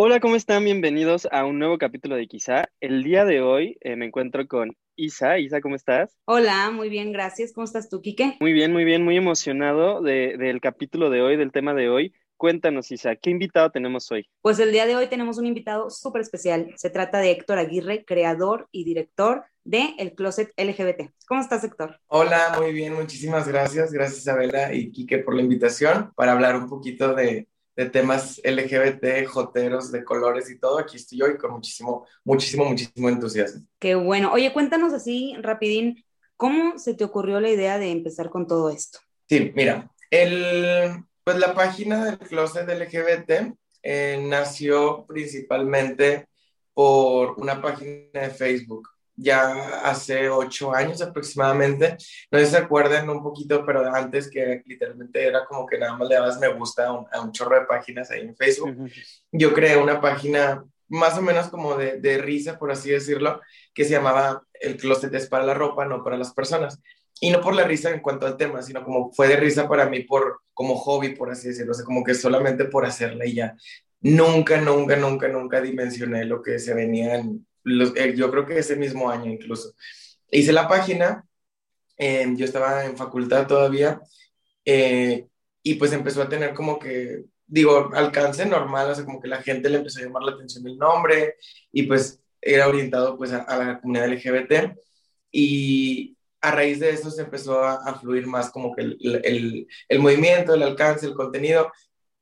Hola, ¿cómo están? Bienvenidos a un nuevo capítulo de Quizá. El día de hoy eh, me encuentro con Isa. Isa, ¿cómo estás? Hola, muy bien, gracias. ¿Cómo estás tú, Quique? Muy bien, muy bien, muy emocionado del capítulo de hoy, del tema de hoy. Cuéntanos, Isa, ¿qué invitado tenemos hoy? Pues el día de hoy tenemos un invitado súper especial. Se trata de Héctor Aguirre, creador y director de El Closet LGBT. ¿Cómo estás, Héctor? Hola, muy bien, muchísimas gracias. Gracias, Isabela y Quique, por la invitación para hablar un poquito de, de temas LGBT, joteros, de colores y todo. Aquí estoy hoy con muchísimo, muchísimo, muchísimo entusiasmo. Qué bueno. Oye, cuéntanos así, rapidín, ¿cómo se te ocurrió la idea de empezar con todo esto? Sí, mira, el, pues la página del Closet LGBT eh, nació principalmente por una página de Facebook ya hace ocho años aproximadamente. No sé si se acuerdan un poquito, pero antes que literalmente era como que nada más le dabas me gusta a un, chorro de páginas ahí en Facebook. Yo creé una página más o menos como de, de, risa, por así decirlo, que se llamaba El closet es para la ropa, no para las personas. Y no por la risa en cuanto al tema, sino como fue de risa para mí por como hobby, por así decirlo, o sea, como que solamente por hacerla y ya. Nunca, nunca, nunca, nunca dimensioné lo que se venía en, eh, yo creo que ese mismo año incluso. Hice la página, em, yo estaba en facultad todavía, eh, y pues empezó a tener como que, digo, alcance normal, o sea, como que la gente le empezó a llamar la atención el nombre, y pues era orientado pues a, la comunidad LGBT, y a raíz de eso se empezó a, fluir más como que el, el, movimiento, el alcance, el contenido,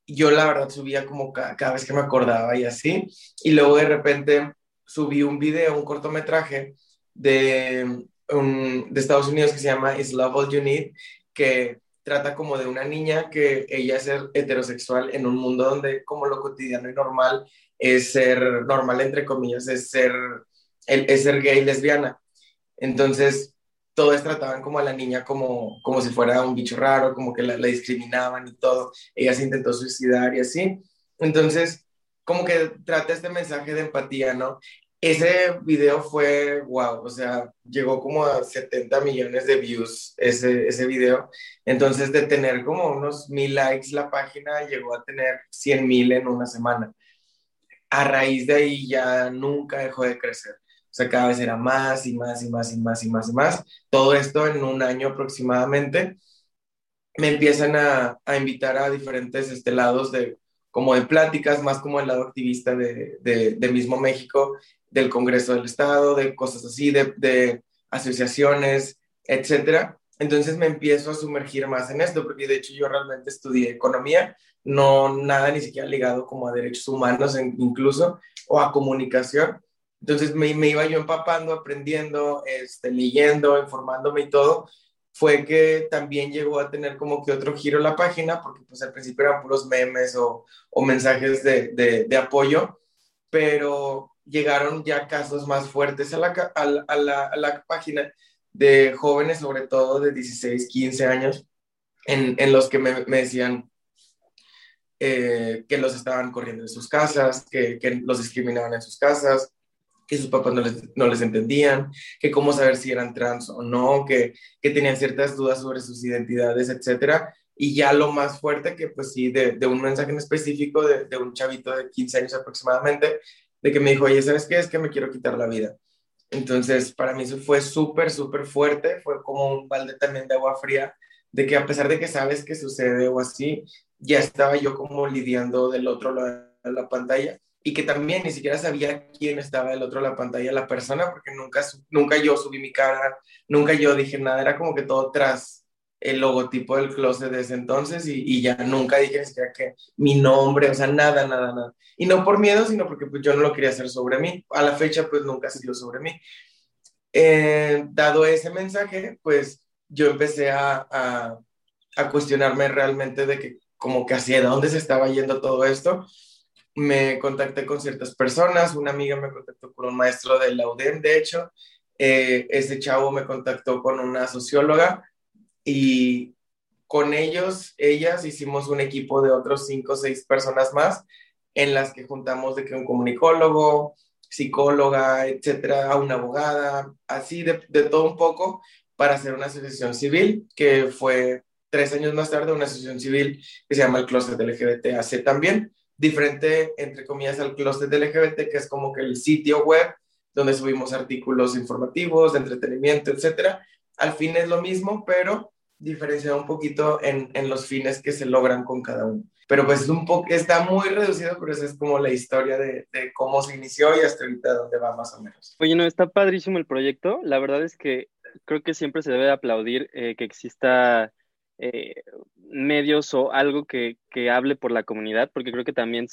yo la verdad subía como cada, cada vez que me acordaba y así, y luego de repente subí un video, un cortometraje de, de Estados Unidos que se llama Is Love All You Need, que trata como de una niña que ella es heterosexual en un mundo donde como lo cotidiano y normal es ser normal entre comillas, es ser, es ser gay lesbiana. Entonces, todos trataban como a la niña como, como si fuera un bicho raro, como que la, la discriminaban y todo. Ella se intentó suicidar y así. Entonces, como que trata este mensaje de empatía, ¿no? Ese video fue, wow, o sea, llegó como a 70 millones de views ese, ese video. Entonces, de tener como unos mil likes la página, llegó a tener 100 mil en una semana. A raíz de ahí ya nunca dejó de crecer. O sea, cada vez era más y más y más y más y más y más. Todo esto en un año aproximadamente. Me empiezan a, a invitar a diferentes este, lados de, como de pláticas, más como el lado activista de, mismo México, del Congreso del Estado, de cosas así, de, de asociaciones, etcétera. Entonces me empiezo a sumergir más en esto, porque de hecho yo realmente estudié economía, no nada ni siquiera ligado como a derechos humanos incluso, o a comunicación. Entonces me, me, iba yo empapando, aprendiendo, este, leyendo, informándome y todo, fue que también llegó a tener como que otro giro la página, porque pues al principio eran puros memes o, mensajes de, apoyo, pero llegaron ya casos más fuertes a la, página de jóvenes, sobre todo de 16, 15 años, en, en los que me, decían eh, que los estaban corriendo de sus casas, que los discriminaban en sus casas, que sus papás no les, no les entendían, que cómo saber si eran trans o no, que, que tenían ciertas dudas sobre sus identidades, etcétera. Y ya lo más fuerte que, pues sí, de, de un mensaje en específico de, de, un chavito de 15 años aproximadamente, de que me dijo, oye, ¿sabes qué? Es que me quiero quitar la vida. Entonces, para mí eso fue súper, súper fuerte, fue como un balde también de agua fría, de que a pesar de que sabes que sucede o así, ya estaba yo como lidiando del otro lado de la pantalla y que también ni siquiera sabía quién estaba del otro de la pantalla, la persona, porque nunca, nunca yo subí mi cara, nunca yo dije nada, era como que todo tras el logotipo del closet de ese entonces y, y ya nunca dije ni siquiera que mi nombre, o sea, nada, nada, nada. Y no por miedo, sino porque pues, yo no lo quería hacer sobre mí. A la fecha, pues nunca ha sido sobre mí. Eh, dado ese mensaje, pues yo empecé a, a, a cuestionarme realmente de que como que hacia dónde se estaba yendo todo esto me contacté con ciertas personas, una amiga me contactó con un maestro de la UDEM, de hecho, eh, ese chavo me contactó con una socióloga y con ellos, ellas, hicimos un equipo de otros cinco o seis personas más en las que juntamos de que un comunicólogo, psicóloga, etcétera, una abogada, así de, de todo un poco para hacer una asociación civil que fue tres años más tarde una asociación civil que se llama el Closet LGBT AC también, diferente, entre comillas, al closet LGBT, que es como que el sitio web donde subimos artículos informativos, de entretenimiento, etcétera. Al fin es lo mismo, pero diferenciado un poquito en, en los fines que se logran con cada uno. Pero pues es un poco, está muy reducido, pero esa es como la historia de, de, cómo se inició y hasta ahorita dónde va más o menos. Oye, no, está padrísimo el proyecto. La verdad es que creo que siempre se debe de aplaudir eh, que exista eh, medios o algo que, que, hable por la comunidad, porque creo que también,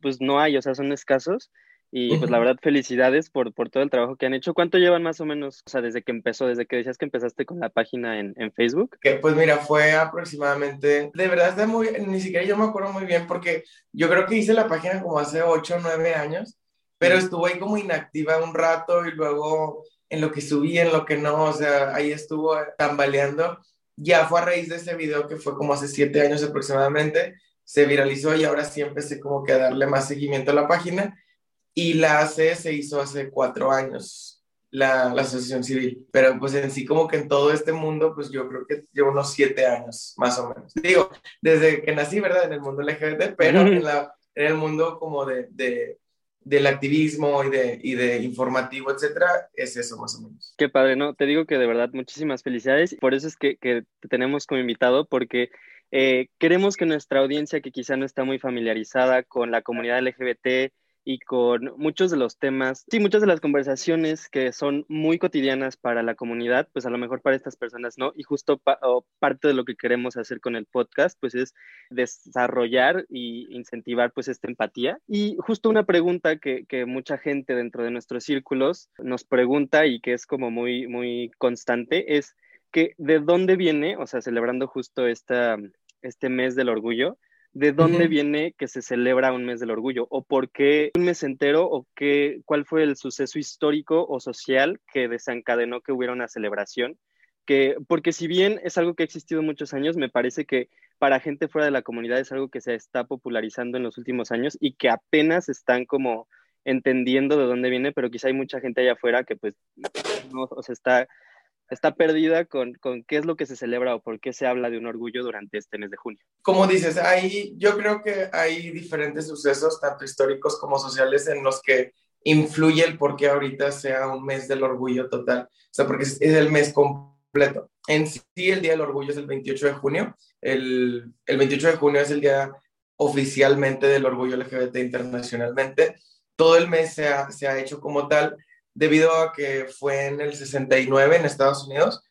pues no hay, o sea, son escasos. Y pues la verdad, felicidades por, por todo el trabajo que han hecho. ¿Cuánto llevan más o menos, o sea, desde que empezó, desde que decías que empezaste con la página en, en Facebook? Que, pues mira, fue aproximadamente, de verdad está muy, ni siquiera yo me acuerdo muy bien porque yo creo que hice la página como hace 8 o 9 años, pero estuvo ahí como inactiva un rato y luego en lo que subí, en lo que no, o sea, ahí estuvo tambaleando. Ya fue a raíz de ese video que fue como hace 7 años aproximadamente, se viralizó y ahora sí empecé como que a darle más seguimiento a la página y la ACE se hizo hace cuatro años, la, la, asociación civil, pero pues en sí como que en todo este mundo, pues yo creo que llevo unos siete años, más o menos. Digo, desde que nací, ¿verdad? En el mundo LGBT, pero en, la, en el mundo como de, de, del activismo y de, y de informativo, etcétera, es eso más o menos. Qué padre, ¿no? Te digo que de verdad muchísimas felicidades. Por eso es que, que te tenemos como invitado, porque eh, queremos que nuestra audiencia, que quizá no está muy familiarizada con la comunidad LGBT, y con muchos de los temas, sí, muchas de las conversaciones que son muy cotidianas para la comunidad, pues a lo mejor para estas personas no, y justo parte de lo que queremos hacer con el podcast, pues es desarrollar y incentivar pues esta empatía. Y justo una pregunta que, que mucha gente dentro de nuestros círculos nos pregunta y que es como muy, muy constante es que de dónde viene, o sea, celebrando justo esta, este mes del orgullo, de dónde viene que se celebra un mes del orgullo o por qué un mes entero o qué, cuál fue el suceso histórico o social que desencadenó que hubiera una celebración. Que, porque si bien es algo que ha existido muchos años, me parece que para gente fuera de la comunidad es algo que se está popularizando en los últimos años y que apenas están como entendiendo de dónde viene, pero quizá hay mucha gente allá afuera que pues no, o sea, está está perdida con, con, qué es lo que se celebra o por qué se habla de un orgullo durante este mes de junio. Como dices, ahí yo creo que hay diferentes sucesos, tanto históricos como sociales, en los que influye el por qué ahorita sea un mes del orgullo total. O sea, porque es, es el mes completo. En sí, el Día del Orgullo es el 28 de junio. El, el 28 de junio es el día oficialmente del orgullo LGBT internacionalmente. Todo el mes se ha, se ha hecho como tal debido a que fue en el 69 en Estados Unidos,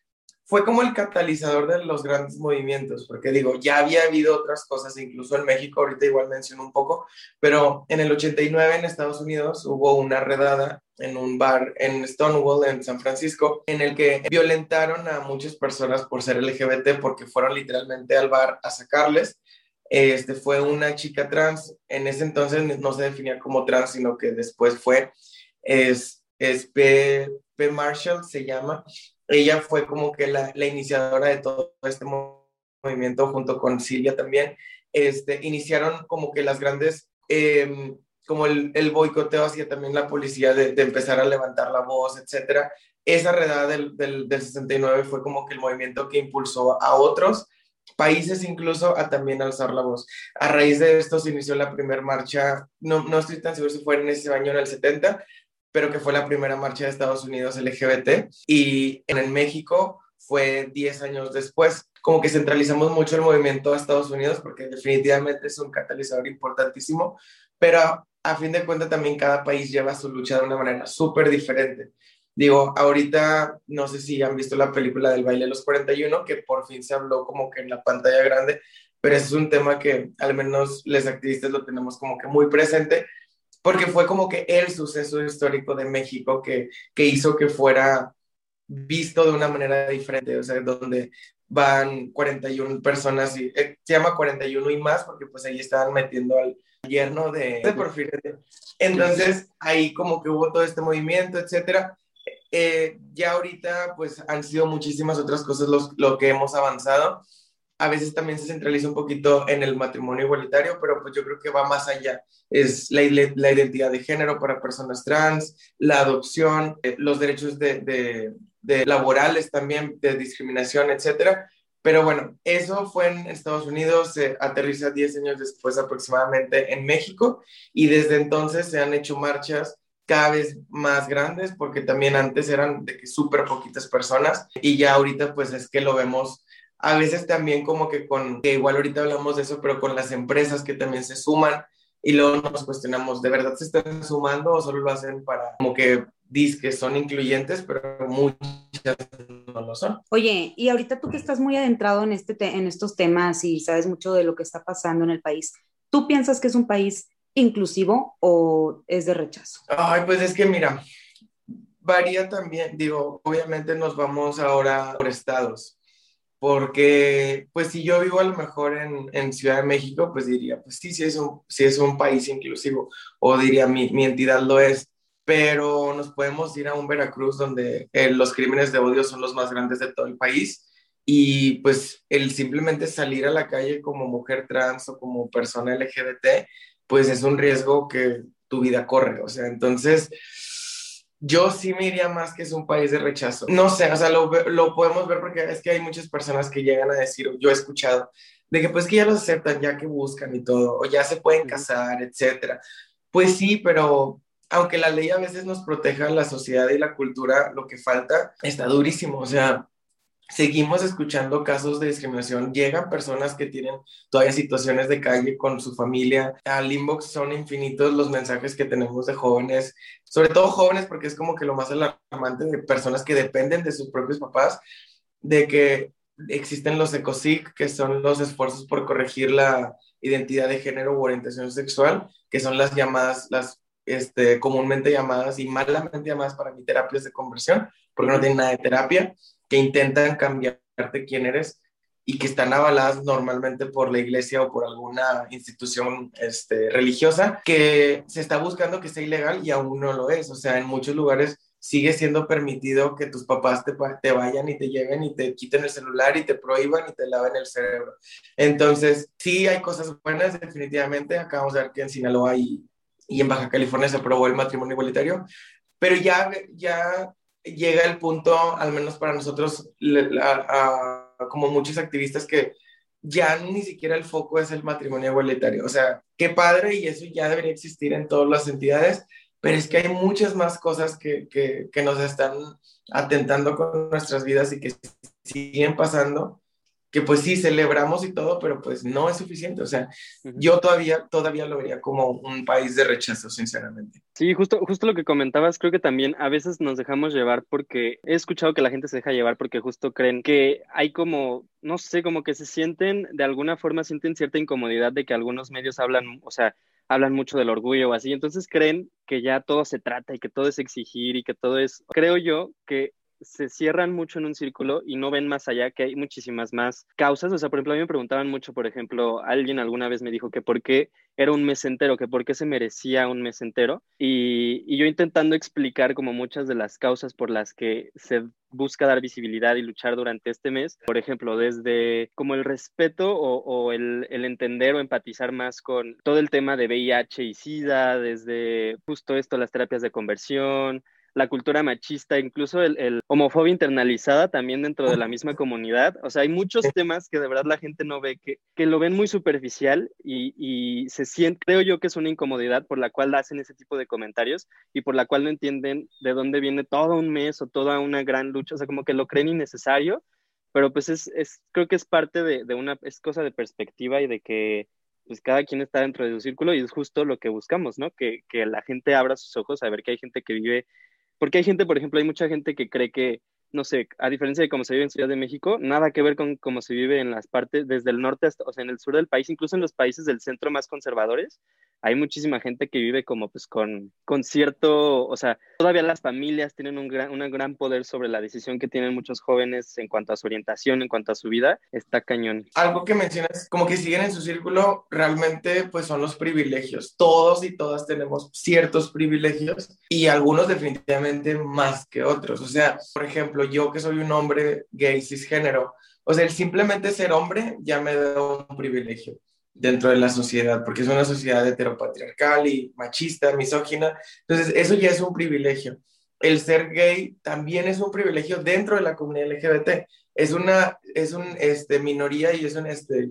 fue como el catalizador de los grandes movimientos, porque digo, ya había habido otras cosas, incluso en México, ahorita igual menciono un poco, pero en el 89 en Estados Unidos hubo una redada en un bar en Stonewall, en San Francisco, en el que violentaron a muchas personas por ser LGBT, porque fueron literalmente al bar a sacarles. Este fue una chica trans, en ese entonces no se definía como trans, sino que después fue, es, es P. P. Marshall, se llama. Ella fue como que la, la iniciadora de todo este movimiento junto con Silvia también. Este, iniciaron como que las grandes, eh, como el, el, boicoteo hacia también la policía de, de, empezar a levantar la voz, etcétera. Esa redada del, del, del 69 fue como que el movimiento que impulsó a otros países incluso a también alzar la voz. A raíz de esto se inició la primera marcha, no, no estoy tan seguro si fue en ese año, en el 70, pero que fue la primera marcha de Estados Unidos LGBT. Y en el México fue 10 años después. Como que centralizamos mucho el movimiento a Estados Unidos porque definitivamente es un catalizador importantísimo, pero a fin de cuentas también cada país lleva su lucha de una manera súper diferente. Digo, ahorita no sé si han visto la película del baile de los 41, que por fin se habló como que en la pantalla grande, pero ese es un tema que al menos los activistas lo tenemos como que muy presente porque fue como que el suceso histórico de México que, que hizo que fuera visto de una manera diferente, o sea, donde van 41 personas y eh, se llama 41 y más porque pues ahí estaban metiendo al yerno de, de Porfirio. Entonces ahí como que hubo todo este movimiento, etcétera. Eh, ya ahorita pues han sido muchísimas otras cosas los, lo que hemos avanzado a veces también se centraliza un poquito en el matrimonio igualitario, pero pues yo creo que va más allá. Es la, identidad de género para personas trans, la adopción, eh, los derechos de, de, de, laborales también, de discriminación, etcétera. Pero bueno, eso fue en Estados Unidos, se aterriza 10 años después aproximadamente en México y desde entonces se han hecho marchas cada vez más grandes porque también antes eran de que súper poquitas personas y ya ahorita pues es que lo vemos a veces también como que con, que igual ahorita hablamos de eso, pero con las empresas que también se suman y luego nos cuestionamos, ¿de verdad se están sumando o solo lo hacen para como que que son incluyentes, pero muchas no lo son. Oye, y ahorita tú que estás muy adentrado en, este en estos temas y sabes mucho de lo que está pasando en el país, ¿tú piensas que es un país inclusivo o es de rechazo? Ay, pues es que mira, varía también, digo, obviamente nos vamos ahora por estados, porque pues si yo vivo a lo mejor en, Ciudad de México, pues diría, pues sí, sí es un, sí es un país inclusivo, o diría, mi, mi entidad lo es, pero nos podemos ir a un Veracruz donde eh, los crímenes de odio son los más grandes de todo el país y pues el simplemente salir a la calle como mujer trans o como persona LGBT, pues es un riesgo que tu vida corre, o sea, entonces yo sí me iría más que es un país de rechazo. No sé, o sea, lo, lo podemos ver porque es que hay muchas personas que llegan a decir, yo he escuchado, de que pues que ya los aceptan, ya que buscan y todo, o ya se pueden casar, etcétera. Pues sí, pero aunque la ley a veces nos proteja la sociedad y la cultura, lo que falta está durísimo. O sea, seguimos escuchando casos de discriminación. Llegan personas que tienen todavía situaciones de calle con su familia. Al inbox son infinitos los mensajes que tenemos de jóvenes, sobre todo jóvenes, porque es como que lo más alarmante de personas que dependen de sus propios papás, de que existen los ECOSIC, que son los esfuerzos por corregir la identidad de género u orientación sexual, que son las llamadas, las este, comúnmente llamadas y malamente llamadas para mí terapias de conversión, porque no tienen nada de terapia, que intentan cambiarte quién eres y que están avaladas normalmente por la iglesia o por alguna institución este, religiosa, que se está buscando que sea ilegal y aún no lo es. O sea, en muchos lugares sigue siendo permitido que tus papás te, te, vayan y te lleven y te quiten el celular y te prohíban y te laven el cerebro. Entonces, sí hay cosas buenas, definitivamente. Acabamos de ver que en Sinaloa hay y en Baja California se aprobó el matrimonio igualitario, pero ya, ya llega el punto, al menos para nosotros, como muchos activistas, que ya ni siquiera el foco es el matrimonio igualitario. O sea, qué padre y eso ya debería existir en todas las entidades, pero es que hay muchas más cosas que, que, nos están atentando con nuestras vidas y que siguen pasando que pues sí celebramos y todo, pero pues no es suficiente. O sea, yo todavía, todavía lo vería como un país de rechazo, sinceramente. Sí, justo, justo lo que comentabas, creo que también a veces nos dejamos llevar porque he escuchado que la gente se deja llevar porque justo creen que hay como, no sé, como que se sienten, de alguna forma sienten cierta incomodidad de que algunos medios hablan, o sea, hablan mucho del orgullo o así, entonces creen que ya todo se trata y que todo es exigir y que todo es, creo yo que se cierran mucho en un círculo y no ven más allá, que hay muchísimas más causas. O sea, por ejemplo, a mí me preguntaban mucho, por ejemplo, alguien alguna vez me dijo que por qué era un mes entero, que por qué se merecía un mes entero. Y, y yo intentando explicar como muchas de las causas por las que se busca dar visibilidad y luchar durante este mes, por ejemplo, desde como el respeto o, o el, el, entender o empatizar más con todo el tema de VIH y SIDA, desde justo esto, las terapias de conversión, la cultura machista, incluso el, homofobia internalizada también dentro de la misma comunidad. O sea, hay muchos temas que de verdad la gente no ve, que, que lo ven muy superficial y, y, se siente, creo yo que es una incomodidad por la cual hacen ese tipo de comentarios y por la cual no entienden de dónde viene todo un mes o toda una gran lucha, o sea, como que lo creen innecesario, pero pues es, es creo que es parte de, de una, es cosa de perspectiva y de que pues cada quien está dentro de su círculo y es justo lo que buscamos, ¿no? Que, que la gente abra sus ojos a ver que hay gente que vive porque hay gente, por ejemplo, hay mucha gente que cree que, no sé, a diferencia de cómo se vive en Ciudad de México, nada que ver con cómo se vive en las partes, desde el norte hasta, o sea, en el sur del país, incluso en los países del centro más conservadores, hay muchísima gente que vive como pues con, con cierto, o sea, todavía las familias tienen un gran, un gran poder sobre la decisión que tienen muchos jóvenes en cuanto a su orientación, en cuanto a su vida, está cañón. Algo que mencionas, como que siguen en su círculo, realmente pues son los privilegios. Todos y todas tenemos ciertos privilegios y algunos definitivamente más que otros. O sea, por ejemplo, yo que soy un hombre gay cisgénero, o sea, el simplemente ser hombre ya me da un privilegio dentro de la sociedad, porque es una sociedad heteropatriarcal y machista, misógina. Entonces, eso ya es un privilegio. El ser gay también es un privilegio dentro de la comunidad LGBT. es una, es un, este, minoría y es un, este,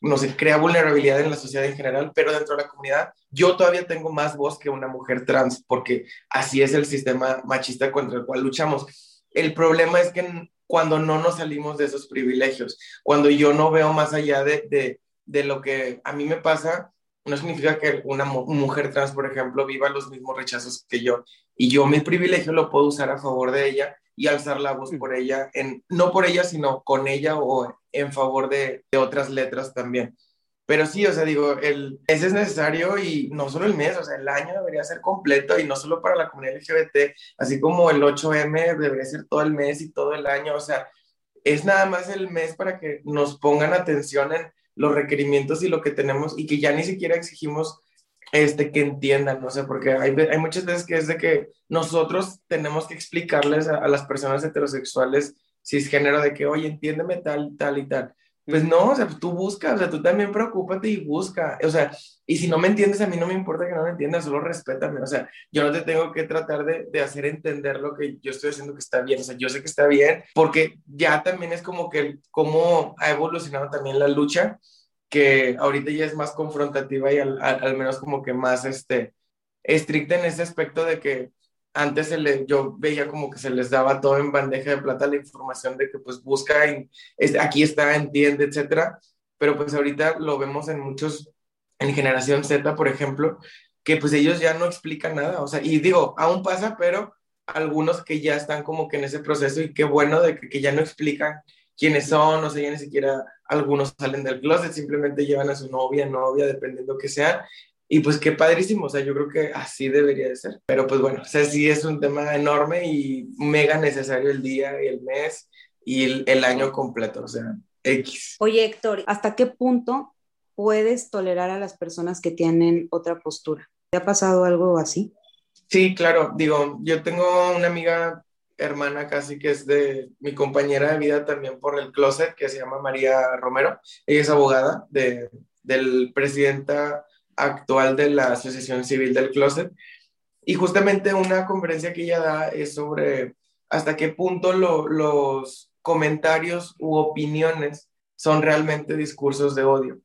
no sé, crea vulnerabilidad en la sociedad en general, pero dentro de la comunidad yo todavía tengo más voz que una mujer trans, porque así es el sistema machista contra el cual luchamos. El problema es que cuando no nos salimos de esos privilegios, cuando yo no veo más allá de, de, de lo que a mí me pasa, no significa que una mujer trans, por ejemplo, viva los mismos rechazos que yo. Y yo mi privilegio lo puedo usar a favor de ella y alzar la voz por ella, en, no por ella, sino con ella o en favor de, de otras letras también. Pero sí, o sea, digo, el mes es necesario y no solo el mes, o sea, el año debería ser completo y no solo para la comunidad LGBT, así como el 8M debería ser todo el mes y todo el año, o sea, es nada más el mes para que nos pongan atención en los requerimientos y lo que tenemos y que ya ni siquiera exigimos este, que entiendan, no sé, porque hay, hay muchas veces que es de que nosotros tenemos que explicarles a, las personas heterosexuales cisgénero de que, oye, entiéndeme tal, tal y tal. Pues no, o sea, pues tú buscas, o sea, tú también preocúpate y busca, o sea, y si no me entiendes, a mí no me importa que no me entiendas, solo respétame, o sea, yo no te tengo que tratar de, de hacer entender lo que yo estoy haciendo que está bien, o sea, yo sé que está bien, porque ya también es como que, cómo ha evolucionado también la lucha, que ahorita ya es más confrontativa y al, al, menos como que más este, estricta en ese aspecto de que antes yo veía como que se les daba todo en bandeja de plata la información de que pues busca, y, aquí está, entiende, etcétera, pero pues ahorita lo vemos en muchos, en generación Z, por ejemplo, que pues ellos ya no explican nada, o sea, y digo, aún pasa, pero algunos que ya están como que en ese proceso y qué bueno de que, que ya no explican quiénes son, o sea, ya ni siquiera algunos salen del closet, simplemente llevan a su novia, novia, dependiendo que sea. Y pues qué padrísimo, o sea, yo creo que así debería de ser. Pero pues bueno, o sea, sí es un tema enorme y mega necesario el día y el mes y el, el año completo, o sea, X. Oye, Héctor, ¿hasta qué punto puedes tolerar a las personas que tienen otra postura? ¿Te ha pasado algo así? Sí, claro, digo, yo tengo una amiga hermana casi que es de mi compañera de vida también por el closet, que se llama María Romero. Ella es abogada de, del presidenta actual de la Asociación Civil del Closet. Y justamente una conferencia que ella da es sobre hasta qué punto los comentarios u opiniones son realmente discursos de odio.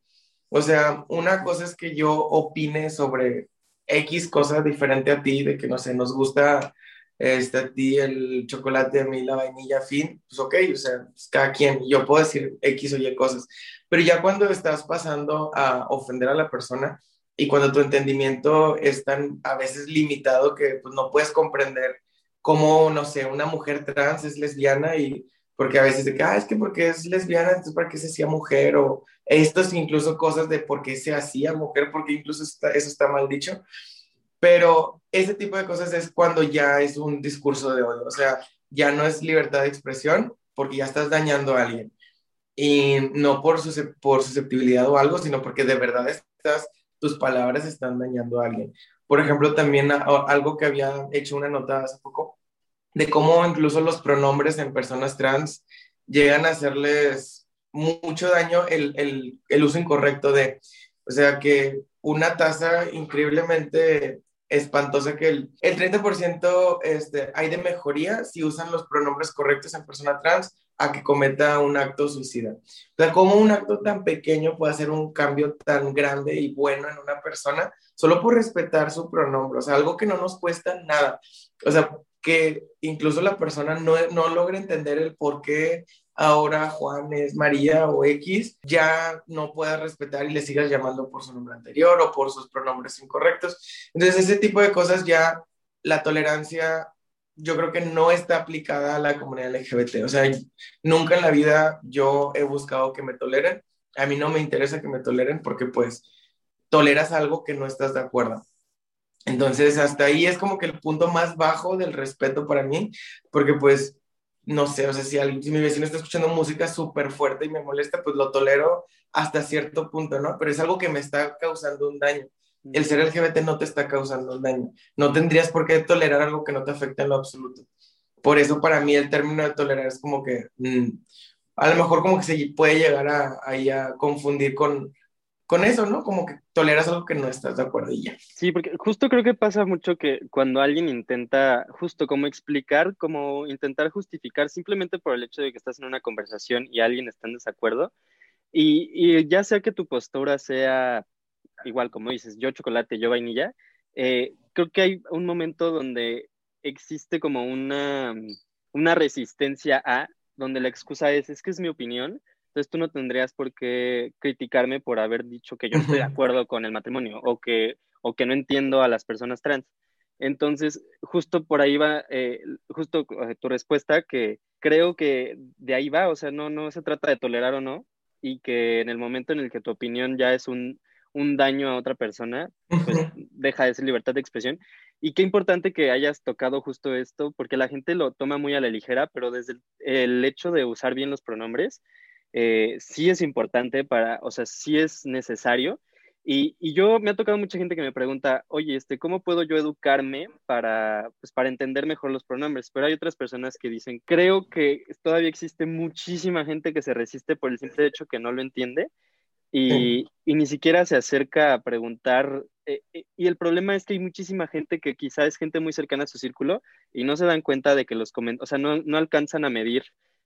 O sea, una cosa es que yo opine sobre X cosa diferente a ti, de que no sé, nos gusta este, a ti el chocolate, a mí la vainilla, fin, pues ok, o sea, pues cada quien, yo puedo decir X o Y cosas, pero ya cuando estás pasando a ofender a la persona y cuando tu entendimiento es tan a veces limitado que pues no puedes comprender cómo, no sé, una mujer trans es lesbiana y porque a veces de que, ah, es que porque es lesbiana, entonces para qué se hacía mujer, o estos incluso cosas de por qué se hacía mujer, porque incluso eso está mal dicho. Pero ese tipo de cosas es cuando ya es un discurso de odio, o sea, ya no es libertad de expresión porque ya estás dañando a alguien. Y no por, por susceptibilidad o algo, sino porque de verdad estás, tus palabras están dañando a alguien. Por ejemplo, también algo que había hecho una nota hace poco, de cómo incluso los pronombres en personas trans llegan a hacerles mucho daño el, el, uso incorrecto de, o sea, que una tasa increíblemente espantosa que el, el 30% este, hay de mejoría si usan los pronombres correctos en persona trans a que cometa un acto suicida. O sea, ¿cómo un acto tan pequeño puede hacer un cambio tan grande y bueno en una persona solo por respetar su pronombre? O sea, algo que no nos cuesta nada. O sea, que incluso la persona no, no logra entender el por qué ahora Juan es María o X, ya no puedas respetar y le sigas llamando por su nombre anterior o por sus pronombres incorrectos. Entonces, ese tipo de cosas ya la tolerancia yo creo que no está aplicada a la comunidad LGBT. O sea, nunca en la vida yo he buscado que me toleren. A mí no me interesa que me toleren porque pues toleras algo que no estás de acuerdo. Entonces, hasta ahí es como que el punto más bajo del respeto para mí, porque pues no sé, o sea, si, alguien, si mi vecino está escuchando música súper fuerte y me molesta, pues lo tolero hasta cierto punto, ¿no? Pero es algo que me está causando un daño. El ser LGBT no te está causando daño. No tendrías por qué tolerar algo que no te afecta en lo absoluto. Por eso para mí el término de tolerar es como que, mm, a lo mejor como que se puede llegar a, ahí a confundir con con eso, ¿no? Como que toleras algo que no estás de acuerdo y ya. Sí, porque justo creo que pasa mucho que cuando alguien intenta, justo como explicar, como intentar justificar simplemente por el hecho de que estás en una conversación y alguien está en desacuerdo, y, y ya sea que tu postura sea igual, como dices, yo chocolate, yo vainilla, eh, creo que hay un momento donde existe como una, una resistencia a, donde la excusa es, es que es mi opinión, entonces tú no tendrías por qué criticarme por haber dicho que yo estoy de acuerdo con el matrimonio o que, o que no entiendo a las personas trans. Entonces, justo por ahí va, eh, justo eh, tu respuesta, que creo que de ahí va, o sea, no, no se trata de tolerar o no, y que en el momento en el que tu opinión ya es un, un daño a otra persona, pues deja de ser libertad de expresión. Y qué importante que hayas tocado justo esto, porque la gente lo toma muy a la ligera, pero desde el hecho de usar bien los pronombres, eh, sí es importante para, o sea, sí es necesario. Y, y, yo me ha tocado mucha gente que me pregunta, oye, este, ¿cómo puedo yo educarme para, pues, para entender mejor los pronombres? Pero hay otras personas que dicen, creo que todavía existe muchísima gente que se resiste por el simple hecho que no lo entiende y, y ni siquiera se acerca a preguntar. Eh, eh, y el problema es que hay muchísima gente que quizá es gente muy cercana a su círculo y no se dan cuenta de que los comentarios, o sea, no, no alcanzan a medir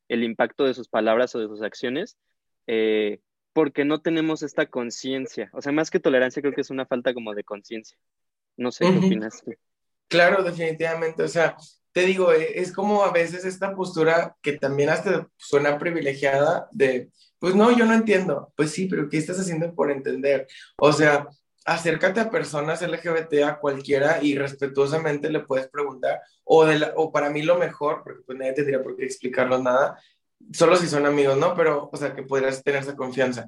el impacto de sus palabras o de sus acciones, eh, porque no tenemos esta conciencia. O sea, más que tolerancia, creo que es una falta como de conciencia. No sé qué opinas Claro, definitivamente. O sea, te digo, eh, es como a veces esta postura que también hasta suena privilegiada de, pues no, yo no entiendo. Pues sí, pero ¿qué estás haciendo por entender? O sea, acércate a personas LGBT, a cualquiera, y respetuosamente le puedes preguntar, o, de o para mí lo mejor, porque pues nadie tendría por qué explicarlo nada, solo si son amigos, ¿no? Pero, o sea, que podrías tener esa confianza.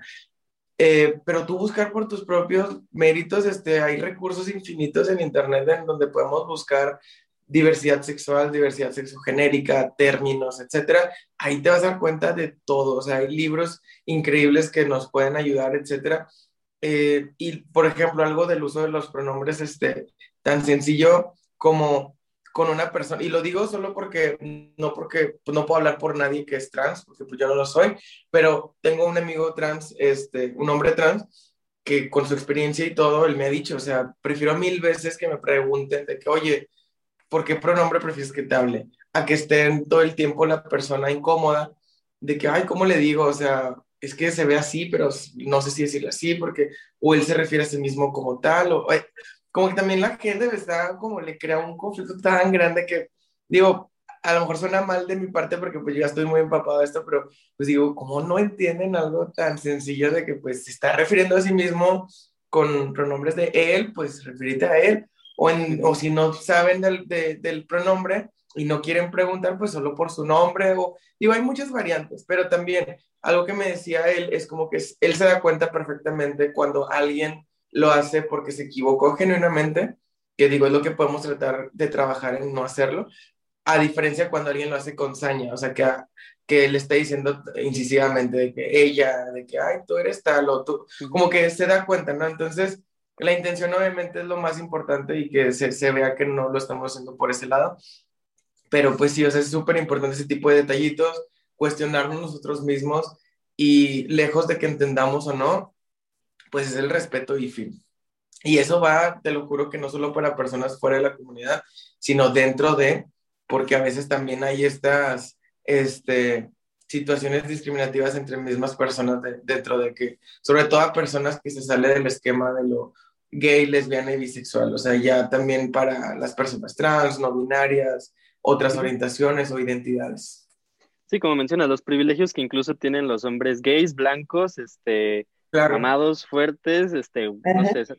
Eh, pero tú buscar por tus propios méritos, este, hay recursos infinitos en Internet en donde podemos buscar diversidad sexual, diversidad sexogenérica, términos, etcétera. Ahí te vas a dar cuenta de todo, o sea, hay libros increíbles que nos pueden ayudar, etcétera. Eh, y, por ejemplo, algo del uso de los pronombres este, tan sencillo como con una persona, y lo digo solo porque, no porque pues, no puedo hablar por nadie que es trans, porque pues yo no lo soy, pero tengo un amigo trans, este, un hombre trans, que con su experiencia y todo, él me ha dicho, o sea, prefiero mil veces que me pregunten de que, oye, ¿por qué pronombre prefieres que te hable? A que estén todo el tiempo la persona incómoda, de que, ay, ¿cómo le digo? O sea, es que se ve así, pero no sé si decirlo así, porque o él se refiere a sí mismo como tal, o eh, como que también la gente está como le crea un conflicto tan grande que, digo, a lo mejor suena mal de mi parte porque pues yo ya estoy muy empapado de esto, pero pues digo, ¿cómo no entienden algo tan sencillo de que pues se está refiriendo a sí mismo con pronombres de él, pues referirte a él, o, en, o si no saben del, del pronombre, y no quieren preguntar pues solo por su nombre o digo hay muchas variantes pero también algo que me decía él es como que él se da cuenta perfectamente cuando alguien lo hace porque se equivocó genuinamente que digo es lo que podemos tratar de trabajar en no hacerlo a diferencia cuando alguien lo hace con saña o sea que que él está diciendo incisivamente de que ella de que ay tú eres tal o tú como que se da cuenta no entonces la intención obviamente es lo más importante y que se, se vea que no lo estamos haciendo por ese lado pero pues sí, o sea, es súper importante ese tipo de detallitos, cuestionarnos nosotros mismos y lejos de que entendamos o no, pues es el respeto y fin. Y eso va, te lo juro que no solo para personas fuera de la comunidad, sino dentro de, porque a veces también hay estas este, situaciones discriminativas entre mismas personas dentro de que, sobre todo a personas que se sale del esquema de lo gay, lesbiana y bisexual, o sea, ya también para las personas trans, no binarias, otras orientaciones o identidades. Sí, como mencionas, los privilegios que incluso tienen los hombres gays, blancos, este, amados, fuertes, este, no sé,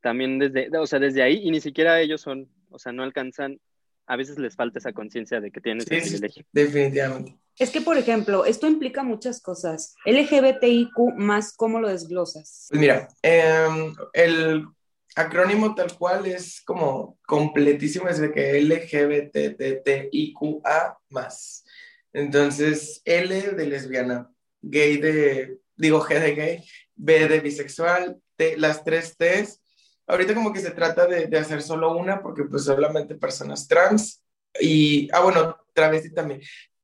también desde, o sea, desde ahí, y ni siquiera ellos son, o sea, no alcanzan, a veces les falta esa conciencia de que tienen ese privilegio. definitivamente. Es que, por ejemplo, esto implica muchas cosas. LGBTIQ más, ¿cómo lo desglosas? Pues mira, em, el acrónimo tal cual es como completísimo, es de que LGBTTIQA más. Entonces, L de lesbiana, gay de, digo G de gay, B de bisexual, T, las tres T's. Ahorita como que se trata de, de, hacer solo una porque pues solamente personas trans y, ah bueno, travesti también.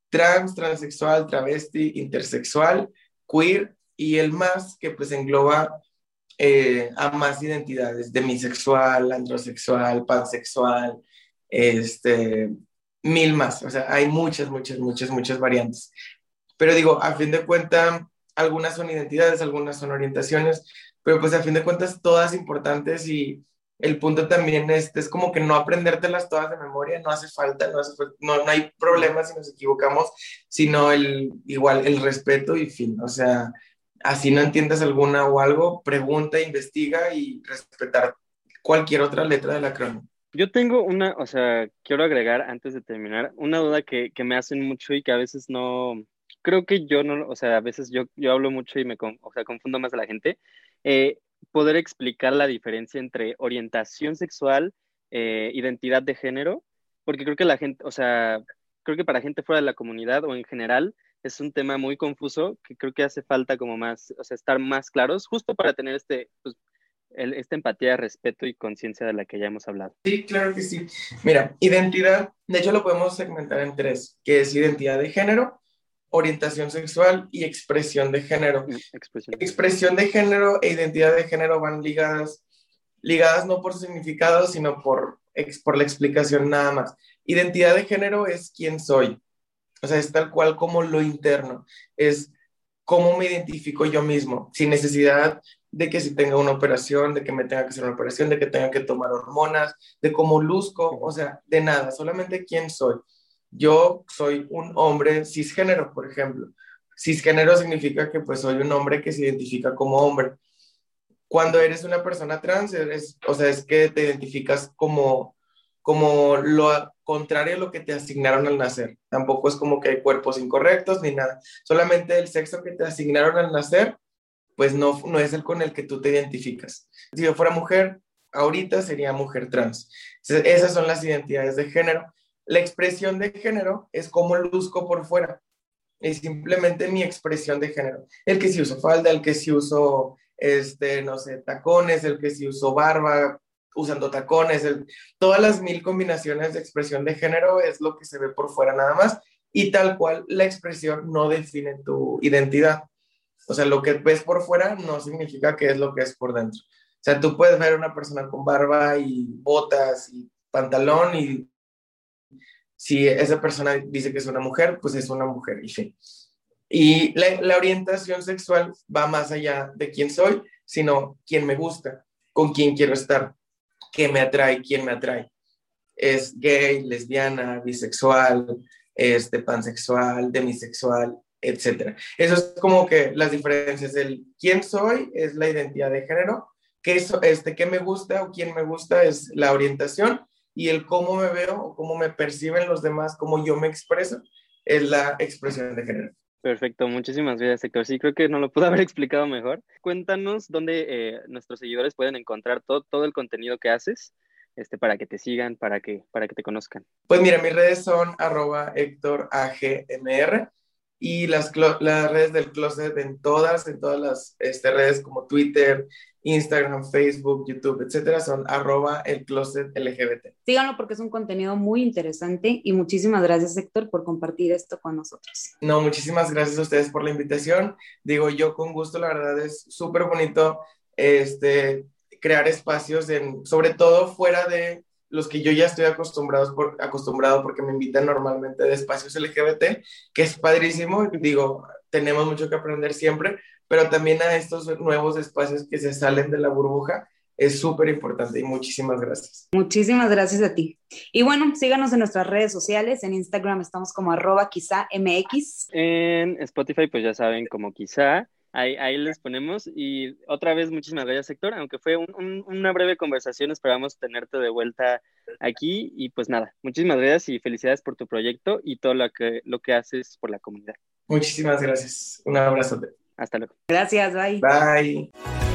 Trans, transexual, travesti, intersexual, queer y el más que pues engloba eh, a más identidades, demisexual, androsexual, pansexual, este, mil más. O sea, hay muchas, muchas, muchas, muchas variantes. Pero digo, a fin de cuentas, algunas son identidades, algunas son orientaciones, pero pues a fin de cuentas todas importantes y el punto también es, es como que no aprendértelas todas de memoria, no hace falta, no, no, no, hay problema si nos equivocamos, sino el, igual el respeto y fin, o sea, así no entiendas alguna o algo, pregunta, investiga y respetar cualquier otra letra de la crónica. Yo tengo una, o sea, quiero agregar antes de terminar, una duda que, que me hacen mucho y que a veces no, creo que yo no, o sea, a veces yo, yo hablo mucho y me o sea, confundo más a la gente. Eh, poder explicar la diferencia entre orientación sexual, eh, identidad de género, porque creo que la gente, o sea, creo que para gente fuera de la comunidad o en general es un tema muy confuso que creo que hace falta como más, o sea, estar más claros justo para tener este, pues, esta empatía, respeto y conciencia de la que ya hemos hablado. Sí, claro que sí. Mira, identidad, de hecho lo podemos segmentar en tres, que es identidad de género, orientación sexual y expresión de género. Mm, expresión. de género e identidad de género van ligadas, ligadas no por significado, sino por, por la explicación nada más. Identidad de género es quién soy. O sea, es tal cual como lo interno. Es cómo me identifico yo mismo, sin necesidad de que si tenga una operación, de que me tenga que hacer una operación, de que tenga que tomar hormonas, de cómo luzco, o sea, de nada, solamente quién soy. Yo soy un hombre cisgénero, por ejemplo. Cisgénero significa que pues soy un hombre que se identifica como hombre. Cuando eres una persona trans, eres, o sea, es que te identificas como, como lo contrario a lo que te asignaron al nacer. Tampoco es como que hay cuerpos incorrectos ni nada. Solamente el sexo que te asignaron al nacer, pues no, no es el con el que tú te identificas. Si yo fuera mujer, ahorita sería mujer trans. Esas son las identidades de género la expresión de género es como luzco por fuera. Es simplemente mi expresión de género. El que si uso falda, el que si uso, este, no sé, tacones, el que si uso barba, usando tacones, todas las mil combinaciones de expresión de género es lo que se ve por fuera nada más. Y tal cual, la expresión no define tu identidad. O sea, lo que ves por fuera no significa que es lo que es por dentro. O sea, tú puedes ver una persona con barba y botas y pantalón y si esa persona dice que es una mujer, pues es una mujer y fin. Y la, orientación sexual va más allá de quién soy, sino quién me gusta, con quién quiero estar, qué me atrae, quién me atrae. Es gay, lesbiana, bisexual, este, pansexual, demisexual, etc. Eso es como que las diferencias. El quién soy es la identidad de género, qué, este, qué me gusta o quién me gusta es la orientación y el cómo me veo o cómo me perciben los demás, cómo yo me expreso, es la expresión de género. Perfecto, muchísimas gracias, Héctor. Sí, creo que no lo pude haber explicado mejor. Cuéntanos dónde eh, nuestros seguidores pueden encontrar todo, todo el contenido que haces este, para que te sigan, para que, para que te conozcan. Pues mira, mis redes son arroba Héctor AGMR y las, las redes del closet en todas, en todas las este, redes como Twitter, Instagram, Facebook, YouTube, etcétera, son arroba el closet LGBT. Síganlo porque es un contenido muy interesante y muchísimas gracias, Héctor, por compartir esto con nosotros. No, muchísimas gracias a ustedes por la invitación. Digo, yo con gusto, la verdad es súper bonito este, crear espacios, en, sobre todo fuera de los que yo ya estoy acostumbrado, por, acostumbrado porque me invitan normalmente de espacios LGBT, que es padrísimo. Digo, tenemos mucho que aprender siempre, pero también a estos nuevos espacios que se salen de la burbuja es súper importante y muchísimas gracias. Muchísimas gracias a ti. Y bueno, síganos en nuestras redes sociales. En Instagram estamos como arroba quizá MX. En Spotify, pues ya saben, como quizá. Ahí, ahí, les ponemos. Y otra vez, muchísimas gracias, Héctor. Aunque fue una breve conversación, esperamos tenerte de vuelta aquí. Y pues nada, muchísimas gracias y felicidades por tu proyecto y todo lo que, lo que haces por la comunidad. Muchísimas gracias. Un abrazo. Hasta luego. Gracias, bye. Bye.